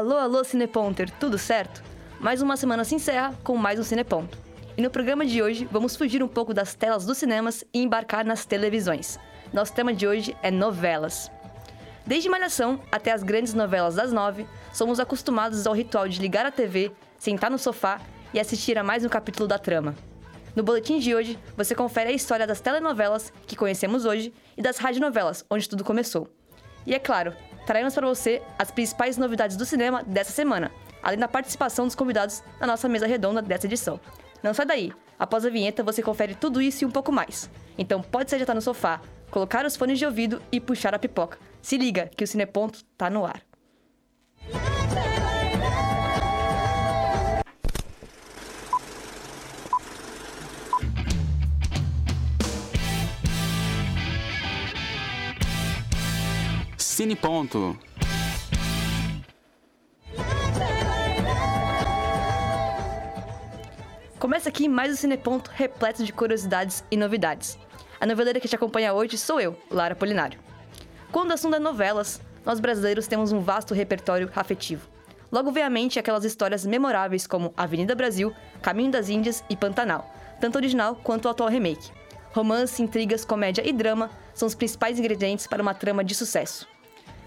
Alô, alô, Cineponter, tudo certo? Mais uma semana se encerra com mais um Cineponto. E no programa de hoje vamos fugir um pouco das telas dos cinemas e embarcar nas televisões. Nosso tema de hoje é novelas. Desde Malhação até as grandes novelas das nove, somos acostumados ao ritual de ligar a TV, sentar no sofá e assistir a mais um capítulo da trama. No boletim de hoje, você confere a história das telenovelas que conhecemos hoje e das radionovelas, onde tudo começou. E é claro, traremos para você as principais novidades do cinema dessa semana, além da participação dos convidados na nossa mesa redonda dessa edição. Não sai daí, após a vinheta você confere tudo isso e um pouco mais. Então pode se ajeitar no sofá, colocar os fones de ouvido e puxar a pipoca. Se liga que o Cineponto tá no ar. Cine Ponto. Começa aqui mais um Cineponto repleto de curiosidades e novidades. A noveleira que te acompanha hoje sou eu, Lara Polinário. Quando o assunto é novelas, nós brasileiros temos um vasto repertório afetivo. Logo vem à mente aquelas histórias memoráveis como Avenida Brasil, Caminho das Índias e Pantanal, tanto original quanto o atual remake. Romance, intrigas, comédia e drama são os principais ingredientes para uma trama de sucesso.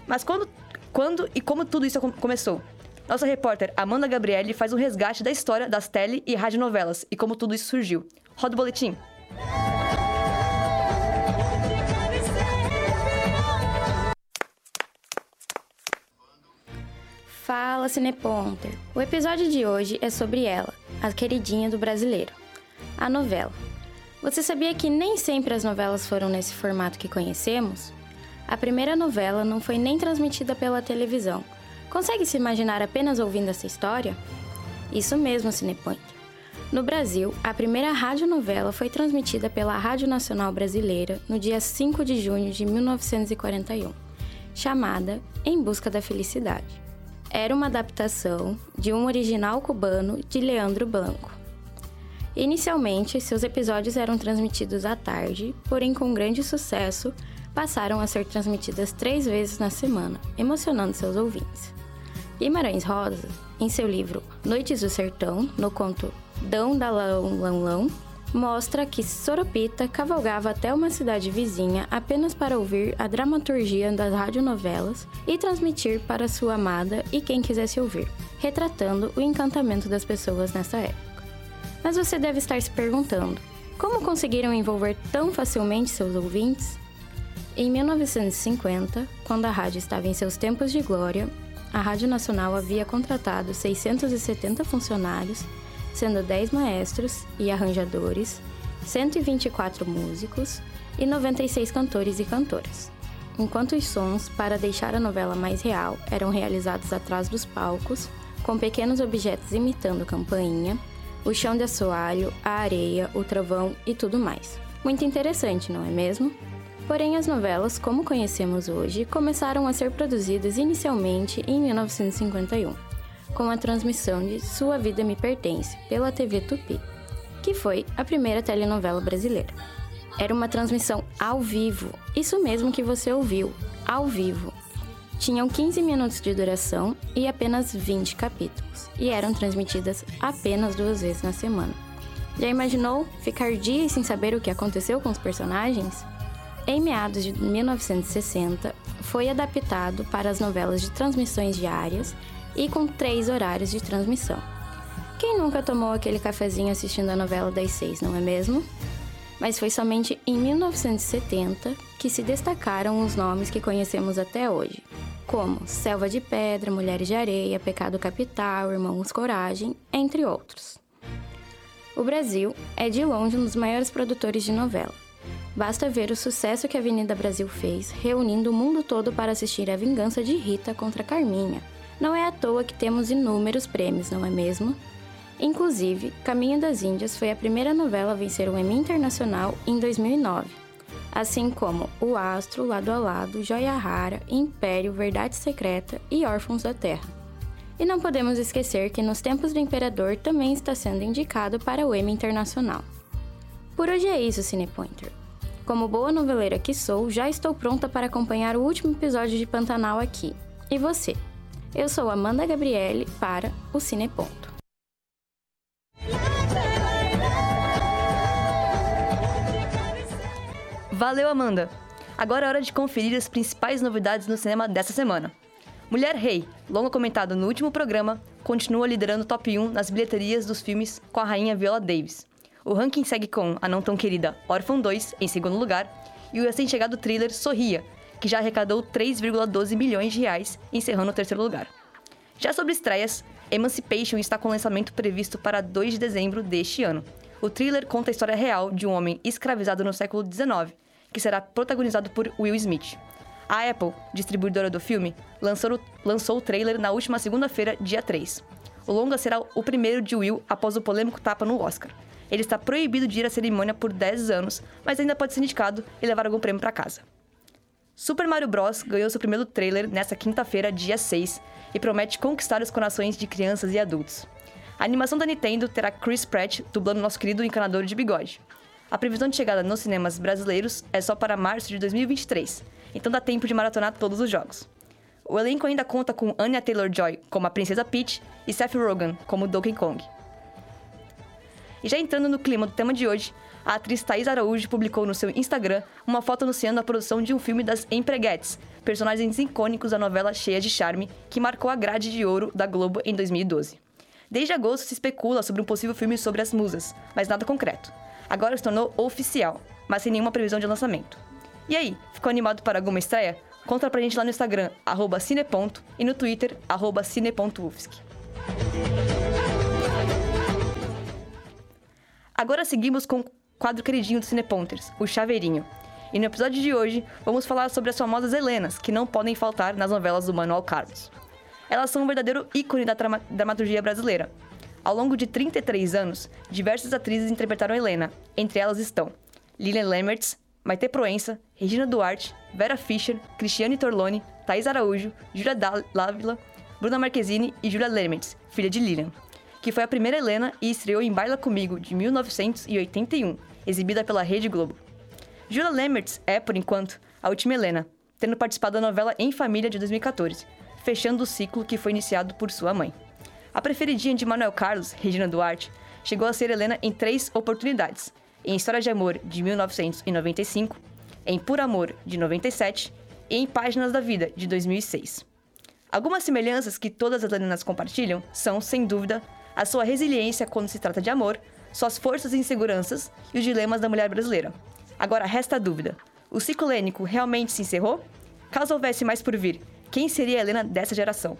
Mas quando, quando e como tudo isso começou? Nossa repórter Amanda Gabriele faz um resgate da história das tele e radionovelas e como tudo isso surgiu. Roda o boletim. Fala Cineponter! O episódio de hoje é sobre ela, a queridinha do brasileiro, a novela. Você sabia que nem sempre as novelas foram nesse formato que conhecemos? A primeira novela não foi nem transmitida pela televisão, Consegue se imaginar apenas ouvindo essa história? Isso mesmo, Cinepoint. No Brasil, a primeira radionovela foi transmitida pela Rádio Nacional Brasileira no dia 5 de junho de 1941, chamada Em Busca da Felicidade. Era uma adaptação de um original cubano de Leandro Blanco. Inicialmente, seus episódios eram transmitidos à tarde, porém, com grande sucesso, passaram a ser transmitidas três vezes na semana, emocionando seus ouvintes. Guimarães Rosa, em seu livro Noites do Sertão, no conto Dão da Lão Lão Lão, mostra que Soropita cavalgava até uma cidade vizinha apenas para ouvir a dramaturgia das radionovelas e transmitir para sua amada e quem quisesse ouvir, retratando o encantamento das pessoas nessa época. Mas você deve estar se perguntando: como conseguiram envolver tão facilmente seus ouvintes? Em 1950, quando a rádio estava em seus tempos de glória, a Rádio Nacional havia contratado 670 funcionários, sendo 10 maestros e arranjadores, 124 músicos e 96 cantores e cantoras. Enquanto os sons, para deixar a novela mais real, eram realizados atrás dos palcos, com pequenos objetos imitando campainha, o chão de assoalho, a areia, o trovão e tudo mais. Muito interessante, não é mesmo? Porém, as novelas, como conhecemos hoje, começaram a ser produzidas inicialmente em 1951, com a transmissão de Sua Vida Me Pertence pela TV Tupi, que foi a primeira telenovela brasileira. Era uma transmissão ao vivo, isso mesmo que você ouviu, ao vivo. Tinham 15 minutos de duração e apenas 20 capítulos, e eram transmitidas apenas duas vezes na semana. Já imaginou ficar dias sem saber o que aconteceu com os personagens? Em meados de 1960, foi adaptado para as novelas de transmissões diárias e com três horários de transmissão. Quem nunca tomou aquele cafezinho assistindo a novela das seis, não é mesmo? Mas foi somente em 1970 que se destacaram os nomes que conhecemos até hoje, como Selva de Pedra, Mulheres de Areia, Pecado Capital, Irmãos Coragem, entre outros. O Brasil é de longe um dos maiores produtores de novela Basta ver o sucesso que a Avenida Brasil fez, reunindo o mundo todo para assistir a vingança de Rita contra Carminha. Não é à toa que temos inúmeros prêmios, não é mesmo? Inclusive, Caminho das Índias foi a primeira novela a vencer o Emmy Internacional em 2009, assim como O Astro, Lado a Lado, Joia Rara, Império, Verdade Secreta e Órfãos da Terra. E não podemos esquecer que Nos Tempos do Imperador também está sendo indicado para o Emmy Internacional. Por hoje é isso, Cinepointer. Como boa noveleira que sou, já estou pronta para acompanhar o último episódio de Pantanal aqui. E você? Eu sou Amanda Gabriele para o Cineponto. Valeu, Amanda! Agora é hora de conferir as principais novidades no cinema dessa semana. Mulher Rei, longa comentado no último programa, continua liderando o top 1 nas bilheterias dos filmes com a rainha Viola Davis. O ranking segue com a não tão querida Orphan 2 em segundo lugar e o recém-chegado thriller Sorria, que já arrecadou 3,12 milhões de reais, encerrando o terceiro lugar. Já sobre estreias, Emancipation está com lançamento previsto para 2 de dezembro deste ano. O thriller conta a história real de um homem escravizado no século XIX que será protagonizado por Will Smith. A Apple, distribuidora do filme, lançou o, lançou o trailer na última segunda-feira, dia 3. O longa será o primeiro de Will após o polêmico tapa no Oscar. Ele está proibido de ir à cerimônia por 10 anos, mas ainda pode ser indicado e levar algum prêmio para casa. Super Mario Bros. ganhou seu primeiro trailer nesta quinta-feira, dia 6, e promete conquistar os corações de crianças e adultos. A animação da Nintendo terá Chris Pratt dublando nosso querido encanador de bigode. A previsão de chegada nos cinemas brasileiros é só para março de 2023, então dá tempo de maratonar todos os jogos. O elenco ainda conta com Anya Taylor-Joy como a Princesa Peach e Seth Rogen como Donkey Kong. E já entrando no clima do tema de hoje, a atriz Thais Araújo publicou no seu Instagram uma foto anunciando a produção de um filme das Empreguetes, personagens icônicos da novela Cheia de Charme, que marcou a grade de ouro da Globo em 2012. Desde agosto se especula sobre um possível filme sobre as musas, mas nada concreto agora se tornou oficial, mas sem nenhuma previsão de lançamento. E aí, ficou animado para alguma estreia? Conta pra gente lá no Instagram, arroba cineponto, e no Twitter, arroba cine.ufsc. Agora seguimos com o quadro queridinho do Cineponters, o Chaveirinho. E no episódio de hoje, vamos falar sobre as famosas Helenas, que não podem faltar nas novelas do Manuel Carlos. Elas são um verdadeiro ícone da dramaturgia brasileira, ao longo de 33 anos, diversas atrizes interpretaram Helena. Entre elas estão Lilian Lemmertz, Maite Proença, Regina Duarte, Vera Fischer, Cristiane Torlone, Thais Araújo, Júlia Lávila, Bruna Marquezine e Júlia Lemmertz, filha de Lilian, que foi a primeira Helena e estreou em Baila Comigo, de 1981, exibida pela Rede Globo. Júlia Lemmertz é, por enquanto, a última Helena, tendo participado da novela Em Família de 2014, fechando o ciclo que foi iniciado por sua mãe. A preferidinha de Manuel Carlos, Regina Duarte, chegou a ser Helena em três oportunidades: em História de Amor, de 1995, em Por Amor, de 97 e em Páginas da Vida, de 2006. Algumas semelhanças que todas as Helenas compartilham são, sem dúvida, a sua resiliência quando se trata de amor, suas forças e inseguranças e os dilemas da mulher brasileira. Agora resta a dúvida: o ciclo helênico realmente se encerrou? Caso houvesse mais por vir, quem seria a Helena dessa geração?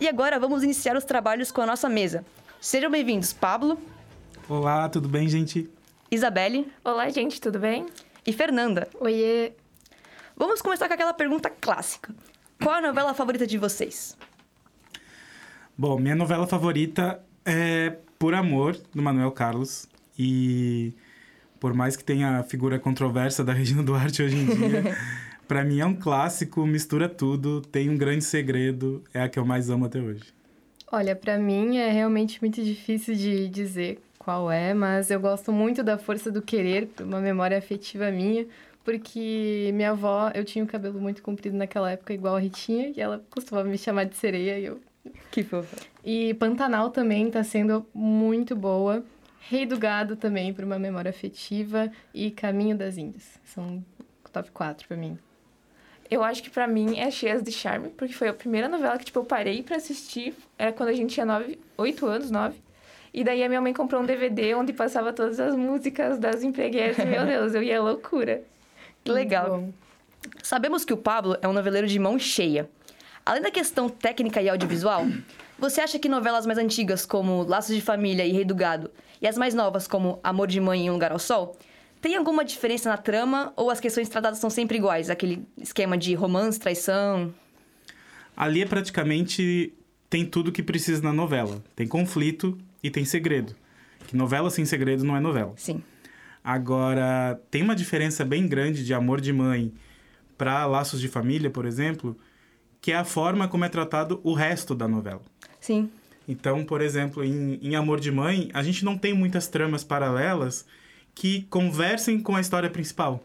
E agora vamos iniciar os trabalhos com a nossa mesa. Sejam bem-vindos, Pablo. Olá, tudo bem, gente? Isabelle. Olá, gente, tudo bem? E Fernanda. Oiê. Vamos começar com aquela pergunta clássica. Qual a novela favorita de vocês? Bom, minha novela favorita é Por Amor, do Manuel Carlos. E por mais que tenha a figura controversa da Regina Duarte hoje em dia, para mim é um clássico, mistura tudo, tem um grande segredo, é a que eu mais amo até hoje. Olha, para mim é realmente muito difícil de dizer qual é, mas eu gosto muito da Força do Querer, uma memória afetiva minha, porque minha avó, eu tinha o cabelo muito comprido naquela época, igual a Ritinha, e ela costumava me chamar de sereia, e eu... Que fofa. E Pantanal também tá sendo muito boa. Rei do Gado também, para uma memória afetiva. E Caminho das Índias. São top 4 para mim. Eu acho que para mim é Cheias de Charme, porque foi a primeira novela que, tipo, eu parei para assistir. Era quando a gente tinha nove, oito anos, nove. E daí a minha mãe comprou um DVD onde passava todas as músicas das empregueiras. Meu Deus, eu ia loucura. Que legal. Sabemos que o Pablo é um noveleiro de mão cheia. Além da questão técnica e audiovisual, você acha que novelas mais antigas, como Laços de Família e Rei do Gado, e as mais novas, como Amor de Mãe e Um Lugar ao Sol, tem alguma diferença na trama ou as questões tratadas são sempre iguais? Aquele esquema de romance, traição? Ali é praticamente tem tudo que precisa na novela. Tem conflito e tem segredo. Que novela sem segredo não é novela. Sim. Agora, tem uma diferença bem grande de Amor de Mãe para Laços de Família, por exemplo, que é a forma como é tratado o resto da novela. Sim. Então, por exemplo, em, em Amor de Mãe, a gente não tem muitas tramas paralelas que conversem com a história principal.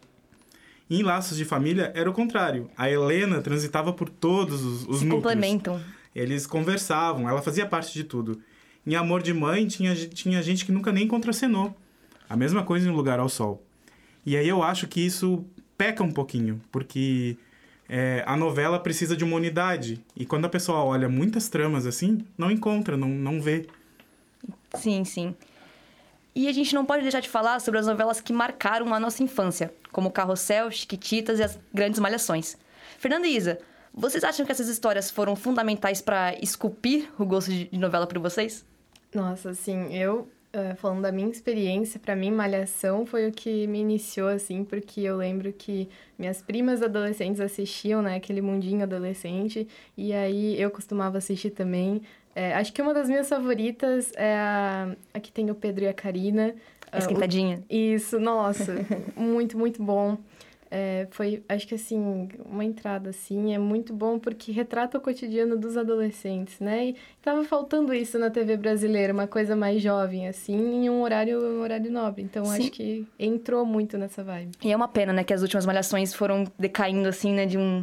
Em Laços de Família era o contrário. A Helena transitava por todos os, os Se núcleos. complementam. Eles conversavam, ela fazia parte de tudo. Em Amor de Mãe tinha, tinha gente que nunca nem contracenou. A mesma coisa em Lugar ao Sol. E aí eu acho que isso peca um pouquinho, porque é, a novela precisa de uma unidade. E quando a pessoa olha muitas tramas assim, não encontra, não, não vê. Sim, sim. E a gente não pode deixar de falar sobre as novelas que marcaram a nossa infância, como Carrossel, Chiquititas e as Grandes Malhações. Fernanda e Isa, vocês acham que essas histórias foram fundamentais para esculpir o gosto de novela para vocês? Nossa, assim, eu, eh, falando da minha experiência, pra mim, Malhação foi o que me iniciou, assim, porque eu lembro que minhas primas adolescentes assistiam, né, aquele mundinho adolescente, e aí eu costumava assistir também. Eh, acho que uma das minhas favoritas é a, a que tem o Pedro e a Karina. Ah, o- Esquentadinha? Isso, nossa, muito, muito bom. É, foi, acho que assim, uma entrada assim, é muito bom porque retrata o cotidiano dos adolescentes, né? E tava faltando isso na TV brasileira, uma coisa mais jovem, assim, em um horário, um horário nobre. Então, Sim. acho que entrou muito nessa vibe. E é uma pena, né, que as últimas Malhações foram decaindo, assim, né, de um...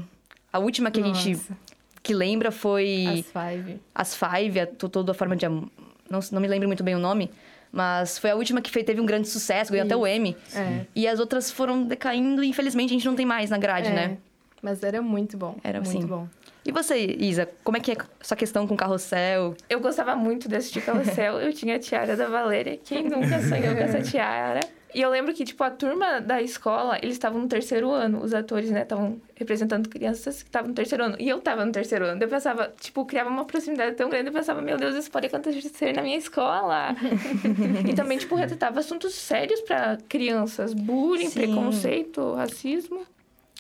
A última que a gente Nossa, que lembra foi... As Five. As Five, a, to- toda a forma de. Não, não me lembro muito bem o nome, mas foi a última que teve um grande sucesso, ganhou até o Emmy. É, E as outras foram decaindo e infelizmente a gente não tem mais na grade, é, né? Mas era muito bom. Era, muito sim. bom. E você, Isa, como é que é sua questão com carrossel? Eu gostava muito de assistir Carrossel. eu tinha a tiara da Valéria. Quem nunca sonhou com essa tiara? E eu lembro que, tipo, a turma da escola, eles estavam no terceiro ano. Os atores, né, estavam representando crianças que estavam no terceiro ano. E eu tava no terceiro ano. Eu pensava, tipo, criava uma proximidade tão grande. Eu pensava, meu Deus, isso pode acontecer na minha escola. e também, tipo, retratava assuntos sérios pra crianças. Bullying, Sim. preconceito, racismo.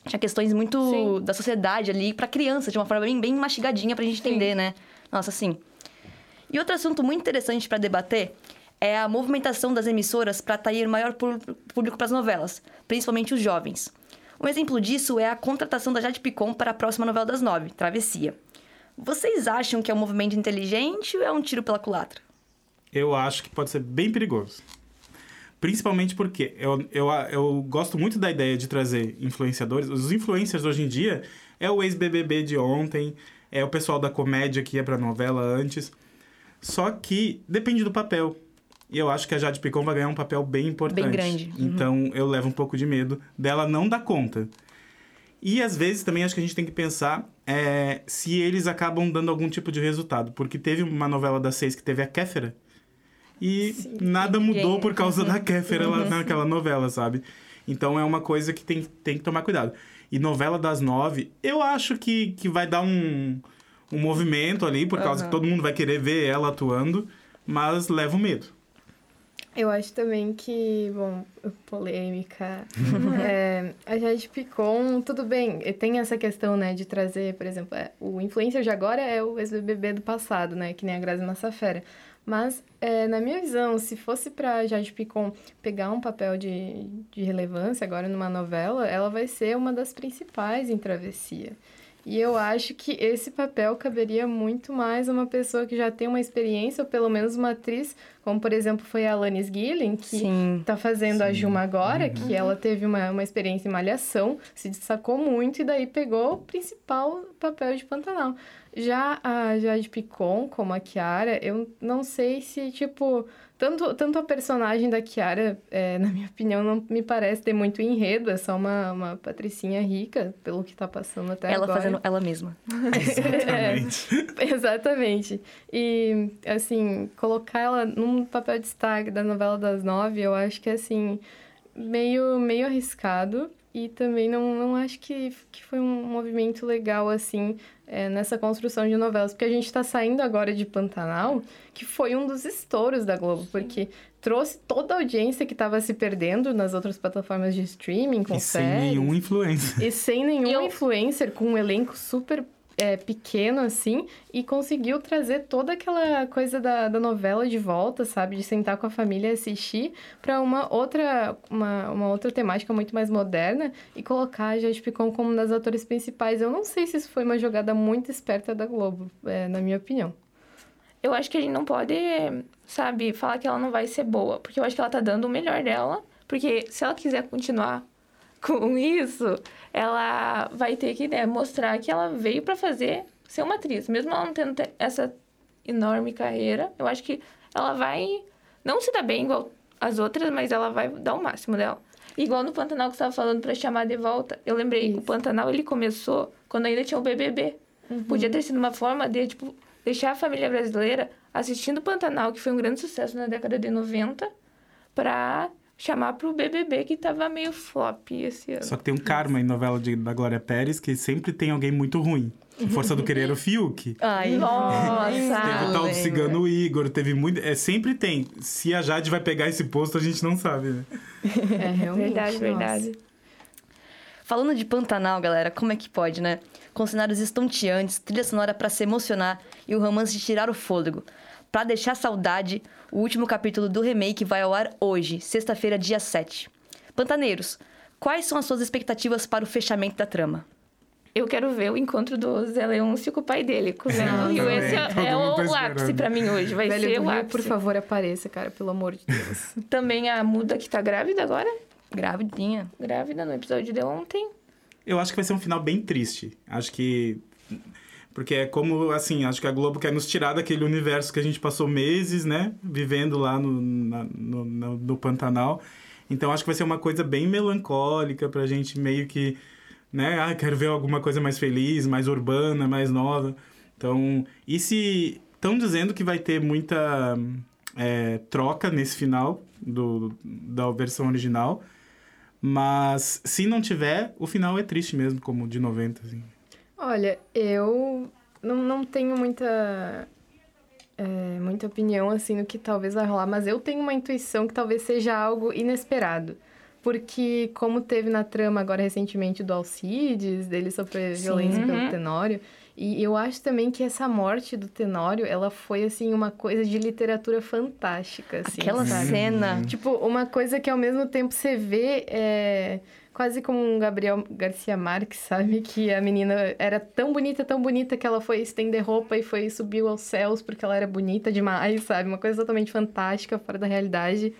Tinha questões muito Sim. da sociedade ali pra criança, de uma forma bem, bem mastigadinha pra gente entender, né? Nossa, sim. E outro assunto muito interessante pra debater é a movimentação das emissoras para atrair maior público para as novelas, principalmente os jovens. Um exemplo disso é a contratação da Jade Picon para a próxima novela das nove, Travessia. Vocês acham que é um movimento inteligente ou é um tiro pela culatra? Eu acho que pode ser bem perigoso. Principalmente porque eu, eu, eu gosto muito da ideia de trazer influenciadores. Os influencers hoje em dia é o ex-BBB de ontem, é o pessoal da comédia que ia pra novela antes. Só que depende do papel. E eu acho que a Jade Picon vai ganhar um papel bem importante. Bem grande. Uhum. Então eu levo um pouco de medo dela não dar conta. E às vezes também acho que a gente tem que pensar é, se eles acabam dando algum tipo de resultado. Porque teve uma novela das seis que teve a Kéfera. E nada mudou por causa da Kéfera lá naquela novela, sabe? Então é uma coisa que tem, tem que tomar cuidado. E novela das nove, eu acho que, que vai dar um, um movimento ali, por causa que todo mundo vai querer ver ela atuando, mas leva o medo. Eu acho também que, bom, polêmica. é, a Jade Picon, tudo bem, tem essa questão, né, de trazer, por exemplo, é, o influencer de agora é o ex-BBB do passado, né, que nem a Grazi Massafera. Mas, é, na minha visão, se fosse pra Jade Picon pegar um papel de, de relevância agora numa novela, ela vai ser uma das principais em Travessia. E eu acho que esse papel caberia muito mais a uma pessoa que já tem uma experiência, ou pelo menos uma atriz, como por exemplo foi a Alanis Gillen, que Sim. tá fazendo a Juma agora, que ela teve uma, uma experiência em malhação, se destacou muito e daí pegou o principal papel de Pantanal. Já a Jade Picon, como a Kiara, eu não sei se, tipo, tanto, tanto a personagem da Kiara, é, na minha opinião, não me parece ter muito enredo, é só uma, uma patricinha rica, pelo que tá passando até ela agora. fazendo ela mesma. Exatamente. Exatamente. E, assim, colocar ela num papel de destaque da novela das nove, eu acho que, assim, meio, meio arriscado. E também não, não acho que, que foi um movimento legal, assim, é, nessa construção de novelas. Porque a gente tá saindo agora de Pantanal, que foi um dos estouros da Globo. Porque trouxe toda a audiência que tava se perdendo nas outras plataformas de streaming, com E sem séries. nenhum influência. E sem nenhum eu- influencer, com um elenco super é, pequeno, assim, e conseguiu trazer toda aquela coisa da, da novela de volta, sabe? De sentar com a família e assistir para uma outra, uma, uma outra temática muito mais moderna e colocar a Jade Picon como uma das atores principais. Eu não sei se isso foi uma jogada muito esperta da Globo, é, na minha opinião. eu acho que a gente não pode, sabe, falar que ela não vai ser boa. Porque eu acho que ela tá dando o melhor dela. Porque se ela quiser continuar com isso, ela vai ter que né, mostrar que ela veio para fazer ser uma atriz. Mesmo ela não tendo essa enorme carreira, eu acho que ela vai não se dar bem igual as outras, mas ela vai dar o máximo dela. Igual no Pantanal que você estava falando para chamar de volta. Eu lembrei que o Pantanal ele começou quando ainda tinha o BBB. Uhum. Podia ter sido uma forma de, tipo, deixar a família brasileira assistindo o Pantanal, que foi um grande sucesso na década de 90, para chamar pro BBB que tava meio flop esse ano. Só que tem um karma em novela de, da Glória Pérez que sempre tem alguém muito ruim. Força do Querer o Fiuk. Ai, nossa! teve o tal do Cigano Igor, teve muito. É, sempre tem. Se a Jade vai pegar esse posto, a gente não sabe, né? É, realmente. verdade, nossa. verdade. Falando de Pantanal, galera, como é que pode, né? Com cenários estonteantes, trilha sonora para se emocionar e o romance de tirar o fôlego. Pra deixar saudade, o último capítulo do remake vai ao ar hoje, sexta-feira, dia 7. Pantaneiros, quais são as suas expectativas para o fechamento da trama? Eu quero ver o encontro do Zé Leôncio com o pai dele, com o Zé Nossa, do Rio. Esse é, é mundo tá o ápice pra mim hoje. Vai Velho ser o Rio, ápice. por favor, apareça, cara, pelo amor de Deus. Também a Muda que tá grávida agora. Gravidinha. Grávida no episódio de ontem. Eu acho que vai ser um final bem triste. Acho que. Porque é como, assim, acho que a Globo quer nos tirar daquele universo que a gente passou meses, né? Vivendo lá no, na- no, no, no Pantanal. Então acho que vai ser uma coisa bem melancólica pra gente meio que. Né? Ah, quero ver alguma coisa mais feliz, mais urbana, mais nova. Então. E se. Estão dizendo que vai ter muita é, troca nesse final do, da versão original. Mas se não tiver, o final é triste mesmo, como de 90, assim. Olha, eu não, não tenho muita, é, muita opinião, assim, no que talvez vai rolar, mas eu tenho uma intuição que talvez seja algo inesperado. Porque, como teve na trama agora recentemente do Alcides, dele sofrer violência Uhum. pelo Tenório, e eu acho também que essa morte do Tenório, ela foi, assim, uma coisa de literatura fantástica, assim, Aquela sabe? cena. Tipo, uma coisa que ao mesmo tempo você vê é quase como um Gabriel Garcia Marques, sabe? Que a menina era tão bonita, tão bonita que ela foi estender roupa e foi subiu aos céus porque ela era bonita demais, sabe? Uma coisa totalmente fantástica, fora da realidade.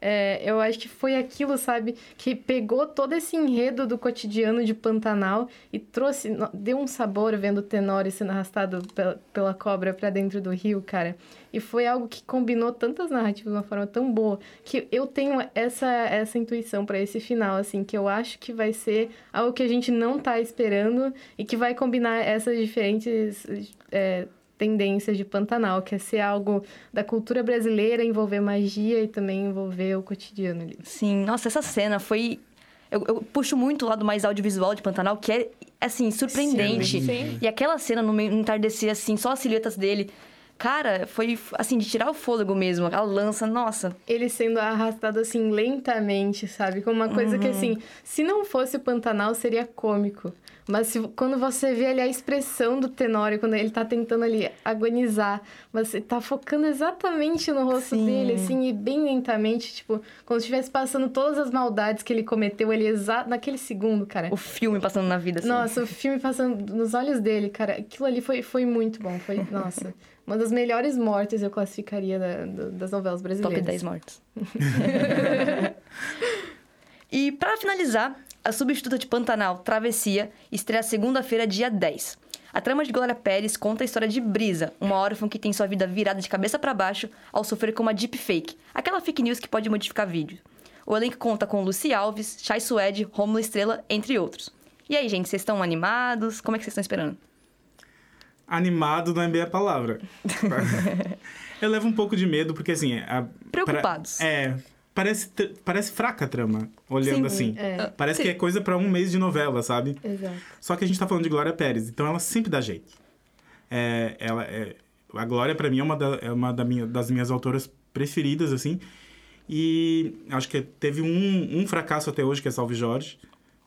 É, eu acho que foi aquilo, sabe, que pegou todo esse enredo do cotidiano de Pantanal e trouxe, deu um sabor vendo o Tenório sendo arrastado pela, pela cobra pra dentro do rio, cara. E foi algo que combinou tantas narrativas de uma forma tão boa que eu tenho essa, essa intuição pra esse final, assim, que eu acho que vai ser algo que a gente não tá esperando e que vai combinar essas diferentes é, tendências de Pantanal, que é ser algo da cultura brasileira, envolver magia e também envolver o cotidiano ali. Sim, nossa, essa cena foi. Eu, eu puxo muito o lado mais audiovisual de Pantanal, que é, assim, surpreendente. Sim. E aquela cena no entardecer, assim, só as silhuetas dele. Cara, foi, assim, de tirar o fôlego mesmo. Aquela lança, nossa. Ele sendo arrastado assim lentamente, sabe? Como uma coisa que assim, se não fosse o Pantanal seria cômico. Mas se- quando você vê ali a expressão do Tenório, quando ele tá tentando ali agonizar, você tá focando exatamente no rosto Sim. dele, assim, e bem lentamente, tipo, como se estivesse passando todas as maldades que ele cometeu ali exa naquele segundo, cara. O filme passando na vida, assim. Nossa, o filme passando nos olhos dele, cara, aquilo ali foi, foi muito bom. Foi, nossa, uma das melhores mortes eu classificaria da- das novelas brasileiras. Top 10 mortes. e para finalizar, a substituta de Pantanal, Travessia, estreia segunda-feira, dia 10. A trama de Glória Pérez conta a história de Brisa, uma órfã que tem sua vida virada de cabeça para baixo ao sofrer com uma deepfake, aquela fake news que pode modificar vídeo. O elenco conta com Lucy Alves, Chay Suede, Rômulo Estrela, entre outros. E aí, gente, vocês estão animados? Como é que vocês estão esperando? Animado não é bem a palavra. Eu levo um pouco de medo, porque assim. a- Preocupados. pra- é. Parece, parece fraca a trama, olhando Sim, assim. é. Parece que é coisa pra um mês de novela, sabe? Exato. Só que a gente tá falando de Glória Pérez, então ela sempre dá jeito. É, ela é, a Glória, pra mim, é uma, da- é uma da minha- das minhas autoras preferidas, assim. E acho que teve um, um fracasso até hoje, que é Salve Jorge.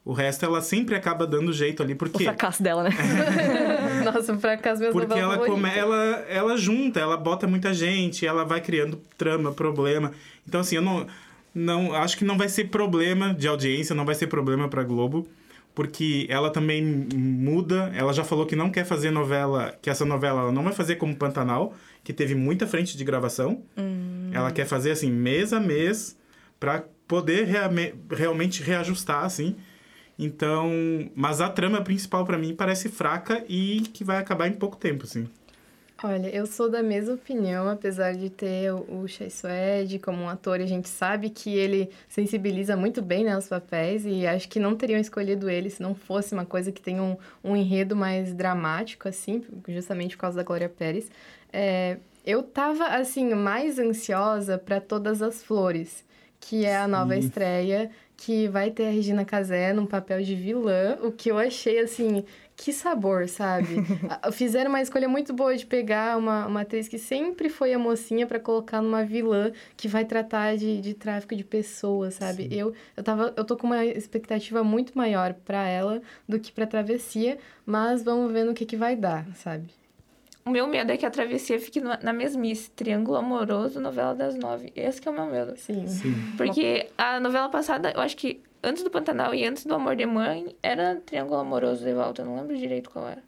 O resto, ela sempre acaba dando jeito ali, O porque... fracasso dela, né? Nossa, pra cá as minhas Porque ela, come, ela, ela junta, ela bota muita gente, ela vai criando trama, problema. Então, assim, eu não, não. Acho que não vai ser problema de audiência, não vai ser problema pra Globo. porque ela também muda. Ela já falou que não quer fazer novela, que essa novela ela não vai fazer como Pantanal, que teve muita frente de gravação. Ela quer fazer assim, mês a mês, para poder realmente reajustar, assim. Então, mas a trama principal pra mim parece fraca e que vai acabar em pouco tempo, assim. Olha, eu sou da mesma opinião, apesar de ter o Chai Suede como um ator, a gente sabe que ele sensibiliza muito bem né, os papéis, e acho que não teriam escolhido ele se não fosse uma coisa que tem um, um enredo mais dramático, assim, justamente por causa da Glória Pérez. É, eu tava, assim, mais ansiosa para Todas as Flores, que é a nova Sim. estreia, que vai ter a Regina Casé num papel de vilã, o que eu achei, assim, que sabor, sabe? Fizeram uma escolha muito boa de pegar uma, uma atriz que sempre foi a mocinha pra colocar numa vilã que vai tratar de, de tráfico de pessoas, sabe? Eu, eu, tava, eu tô com uma expectativa muito maior pra ela do que pra Travessia, mas vamos ver no que, que vai dar, sabe? O meu medo é que a travessia fique na mesmice. Triângulo amoroso, novela das nove. Esse que é o meu medo. Sim. Sim. Porque a novela passada, eu acho que antes do Pantanal e antes do Amor de Mãe, era Triângulo Amoroso de volta. Eu não lembro direito qual era.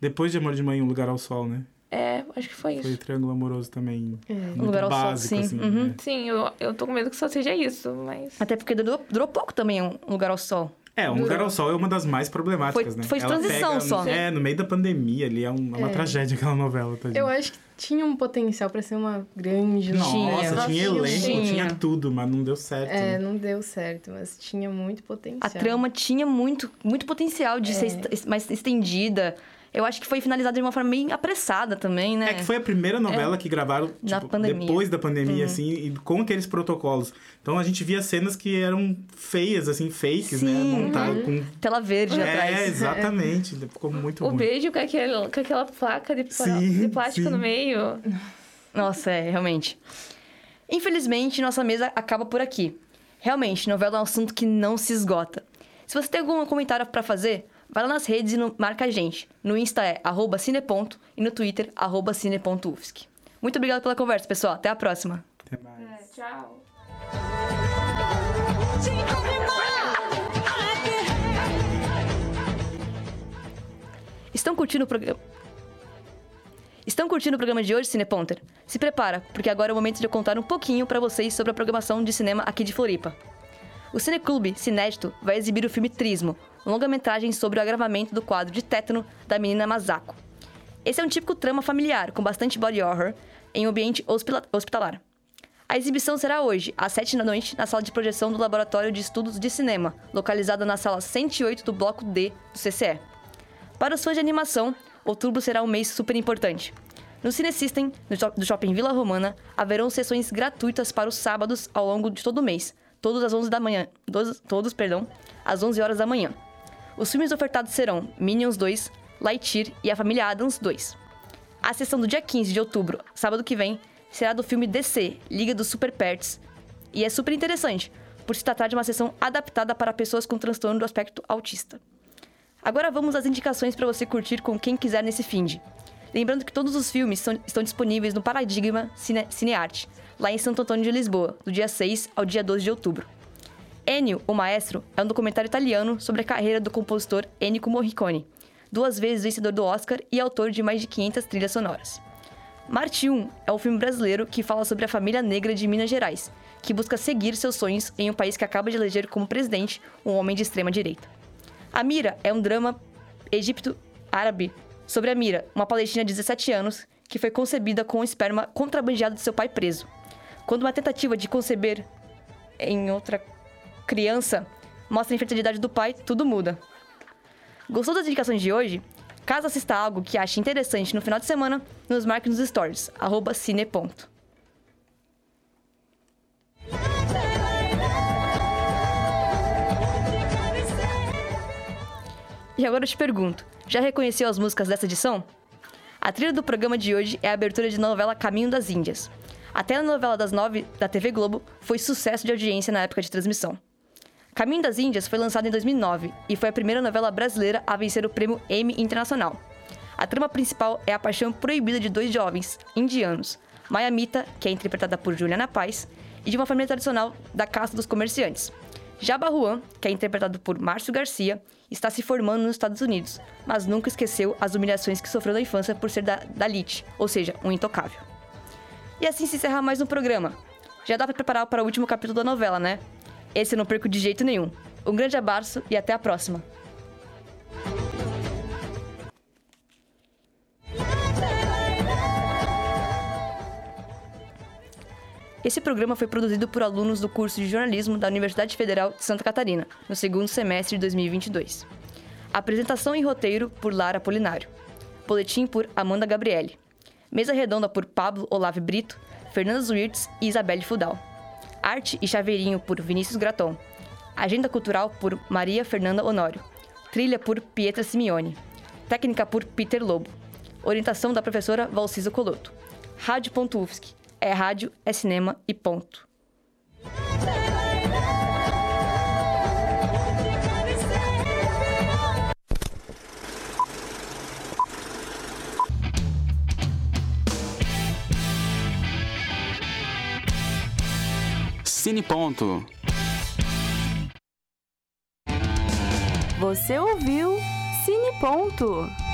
Depois de Amor de Mãe, Um Lugar ao Sol, né? É, acho que foi isso. Foi Triângulo Amoroso também. É. Muito Lugar ao Sol, sim. assim. Uhum. né? Sim, eu, eu tô com medo que só seja isso, mas... Até porque durou, durou pouco também um lugar ao sol. É, Um Lugar ao Sol é uma das mais problemáticas, Foi- né? foi Ela transição pega- só. É, no meio da pandemia ali, é, um- é uma É. tragédia aquela novela, tá Eu acho que tinha um potencial pra ser uma grande Nossa, novela. tinha elenco, Tinha. tinha tudo, mas não deu certo. É, né? não deu certo, mas tinha muito potencial. A trama tinha muito, muito potencial de ser est- mais estendida. Eu acho que foi finalizada de uma forma bem apressada também, né? É que foi a primeira novela que gravaram tipo. Uhum. depois da pandemia, assim, e com aqueles protocolos. Então a gente via cenas que eram feias, assim, fakes, né? Sim. Montadas com. Tela verde É, atrás. exatamente. Ficou muito O ruim. beijo com, aquele, com aquela placa de, Sim, de plástico sim. no meio. Nossa, é, realmente. Infelizmente, nossa mesa acaba por aqui. Realmente, novela é um assunto que não se esgota. Se você tem algum comentário pra fazer, vai lá nas redes e no- marca a gente. No Insta é arroba cineponto e no Twitter, arroba cine.ufsc. Muito obrigado pela conversa, pessoal. Até a próxima. Até mais. Tchau. Estão curtindo o programa? Estão curtindo o programa de hoje, Cineponter? Se prepara, porque agora é o momento de eu contar um pouquinho pra vocês sobre a programação de cinema aqui de Floripa. O Cineclube Cinédito vai exibir o filme Trismo, longa-metragem sobre o agravamento do quadro de tétano da menina Masako. Esse é um típico trama familiar, com bastante body horror, em um ambiente hospitalar. A exibição será hoje, às 7 da noite, na sala de projeção do Laboratório de Estudos de Cinema, localizada na sala 108 do Bloco D do CCE. Para os fãs de animação, outubro será um mês super importante. No Cine System, do Shopping Vila Romana, haverão sessões gratuitas para os sábados ao longo de todo o mês, todos às 11 da manhã, todos, todos, perdão, às 11 horas da manhã. Os filmes ofertados serão Minions 2, Lightyear e A Família Adams 2. A sessão do dia 15 de outubro, sábado que vem, será do filme DC, Liga dos Super Pets, e é super interessante, por se tratar de uma sessão adaptada para pessoas com transtorno do aspecto autista. Agora vamos às indicações para você curtir com quem quiser nesse finde. Lembrando que todos os filmes são- estão disponíveis no Paradigma Cine, Cinearte, lá em Santo Antônio de Lisboa, do dia 6 ao dia 12 de outubro. Ennio, o Maestro, é um documentário italiano sobre a carreira do compositor Ennio Morricone, duas vezes vencedor do Oscar e autor de mais de 500 trilhas sonoras. Marte 1 é um filme brasileiro que fala sobre a família negra de Minas Gerais, que busca seguir seus sonhos em um país que acaba de eleger como presidente um homem de extrema direita. A Mira é um drama egípcio-árabe sobre a Mira, uma palestina de 17 anos que foi concebida com o esperma contrabandeado de seu pai preso. Quando uma tentativa de conceber em outra criança mostra a infertilidade do pai, tudo muda. Gostou das indicações de hoje? Caso assista algo que ache interessante no final de semana, nos marque nos stories, arroba cine.. E agora eu te pergunto, já reconheceu as músicas dessa edição? A trilha do programa de hoje é a abertura de novela Caminho das Índias. A telenovela das nove da TV Globo foi sucesso de audiência na época de transmissão. Caminho das Índias foi lançado em 2009 e foi a primeira novela brasileira a vencer o prêmio Emmy Internacional. A trama principal é a paixão proibida de dois jovens indianos, Mayamita, que é interpretada por Juliana Paz, e de uma família tradicional da casta dos comerciantes. Jabba Juan, que é interpretado por Márcio Garcia, está se formando nos Estados Unidos, mas nunca esqueceu as humilhações que sofreu na infância por ser da, da elite, ou seja, um intocável. E assim se encerra mais um programa. Já dá para preparar para o último capítulo da novela, né? Esse eu não perco de jeito nenhum. Um grande abraço e até a próxima. Esse programa foi produzido por alunos do curso de jornalismo da Universidade Federal de Santa Catarina, no segundo semestre de 2022. Apresentação e roteiro por Lara Polinário. Boletim por Amanda Gabriele. Mesa redonda por Pablo Olave Brito, Fernanda Zuirtz e Isabelle Fudal. Arte e chaveirinho por Vinícius Graton. Agenda cultural por Maria Fernanda Honório. Trilha por Pietra Simeone. Técnica por Peter Lobo. Orientação da professora Valcisa Coloto. Rádio.UFSC. É rádio, é cinema e ponto. Cine Ponto. Você ouviu Cine Ponto.